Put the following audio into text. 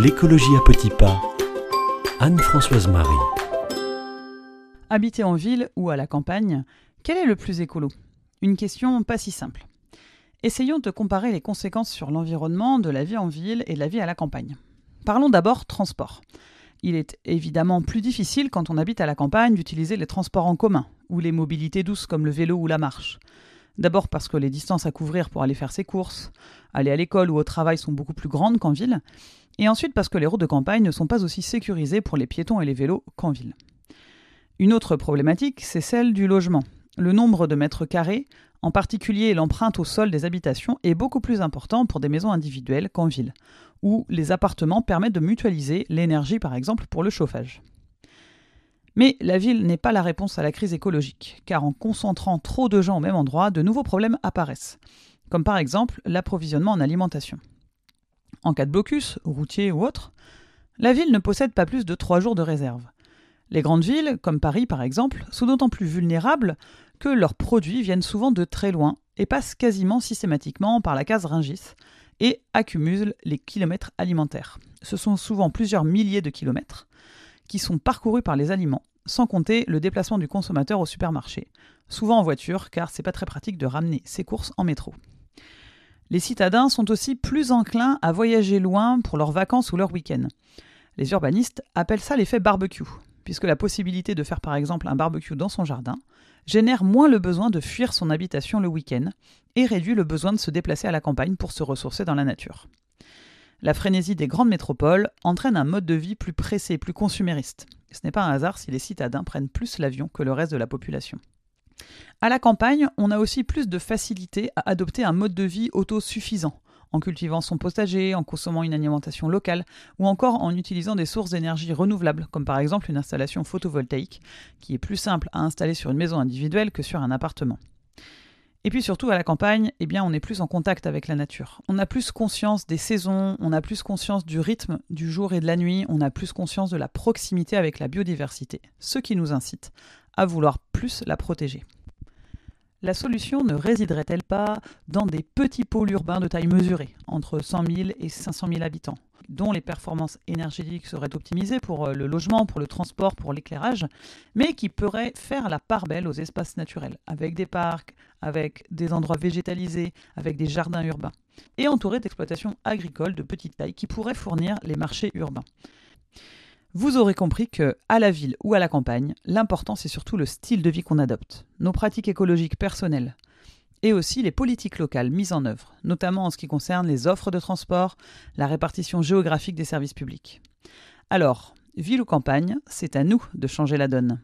L'écologie à petits pas. Anne-Françoise Marie. Habiter en ville ou à la campagne, quel est le plus écolo? Une question pas si simple. Essayons de comparer les conséquences sur l'environnement de la vie en ville et de la vie à la campagne. Parlons d'abord transport. Il est évidemment plus difficile quand on habite à la campagne d'utiliser les transports en commun ou les mobilités douces comme le vélo ou la marche. D'abord parce que les distances à couvrir pour aller faire ses courses, aller à l'école ou au travail sont beaucoup plus grandes qu'en ville, et ensuite parce que les routes de campagne ne sont pas aussi sécurisées pour les piétons et les vélos qu'en ville. Une autre problématique, c'est celle du logement. Le nombre de mètres carrés, en particulier l'empreinte au sol des habitations, est beaucoup plus important pour des maisons individuelles qu'en ville, où les appartements permettent de mutualiser l'énergie par exemple pour le chauffage. Mais la ville n'est pas la réponse à la crise écologique, car en concentrant trop de gens au même endroit, de nouveaux problèmes apparaissent, comme par exemple l'approvisionnement en alimentation. En cas de blocus, routier ou autre, la ville ne possède pas plus de trois jours de réserve. Les grandes villes, comme Paris par exemple, sont d'autant plus vulnérables que leurs produits viennent souvent de très loin et passent quasiment systématiquement par la case Ringis et accumulent les kilomètres alimentaires. Ce sont souvent plusieurs milliers de kilomètres qui sont parcourus par les aliments, sans compter le déplacement du consommateur au supermarché, souvent en voiture car c'est pas très pratique de ramener ses courses en métro. Les citadins sont aussi plus enclins à voyager loin pour leurs vacances ou leurs week-ends. Les urbanistes appellent ça l'effet barbecue, puisque la possibilité de faire par exemple un barbecue dans son jardin génère moins le besoin de fuir son habitation le week-end et réduit le besoin de se déplacer à la campagne pour se ressourcer dans la nature. La frénésie des grandes métropoles entraîne un mode de vie plus pressé, plus consumériste. Ce n'est pas un hasard si les citadins prennent plus l'avion que le reste de la population. À la campagne, on a aussi plus de facilité à adopter un mode de vie autosuffisant, en cultivant son potager, en consommant une alimentation locale, ou encore en utilisant des sources d'énergie renouvelables, comme par exemple une installation photovoltaïque, qui est plus simple à installer sur une maison individuelle que sur un appartement. Et puis surtout à la campagne, eh bien on est plus en contact avec la nature. On a plus conscience des saisons, on a plus conscience du rythme du jour et de la nuit, on a plus conscience de la proximité avec la biodiversité, ce qui nous incite à vouloir plus la protéger. La solution ne résiderait-elle pas dans des petits pôles urbains de taille mesurée, entre 100 000 et 500 000 habitants, dont les performances énergétiques seraient optimisées pour euh, le logement, pour le transport, pour l'éclairage, mais qui pourraient faire la part belle aux espaces naturels, avec des parcs, avec des endroits végétalisés, avec des jardins urbains, et entourés d'exploitations agricoles de petite taille qui pourraient fournir les marchés urbains. Vous aurez compris que, à la ville ou à la campagne, l'important c'est surtout le style de vie qu'on adopte, nos pratiques écologiques personnelles, et aussi les politiques locales mises en œuvre, notamment en ce qui concerne les offres de transport, la répartition géographique des services publics. Alors, ville ou campagne, c'est à nous de changer la donne.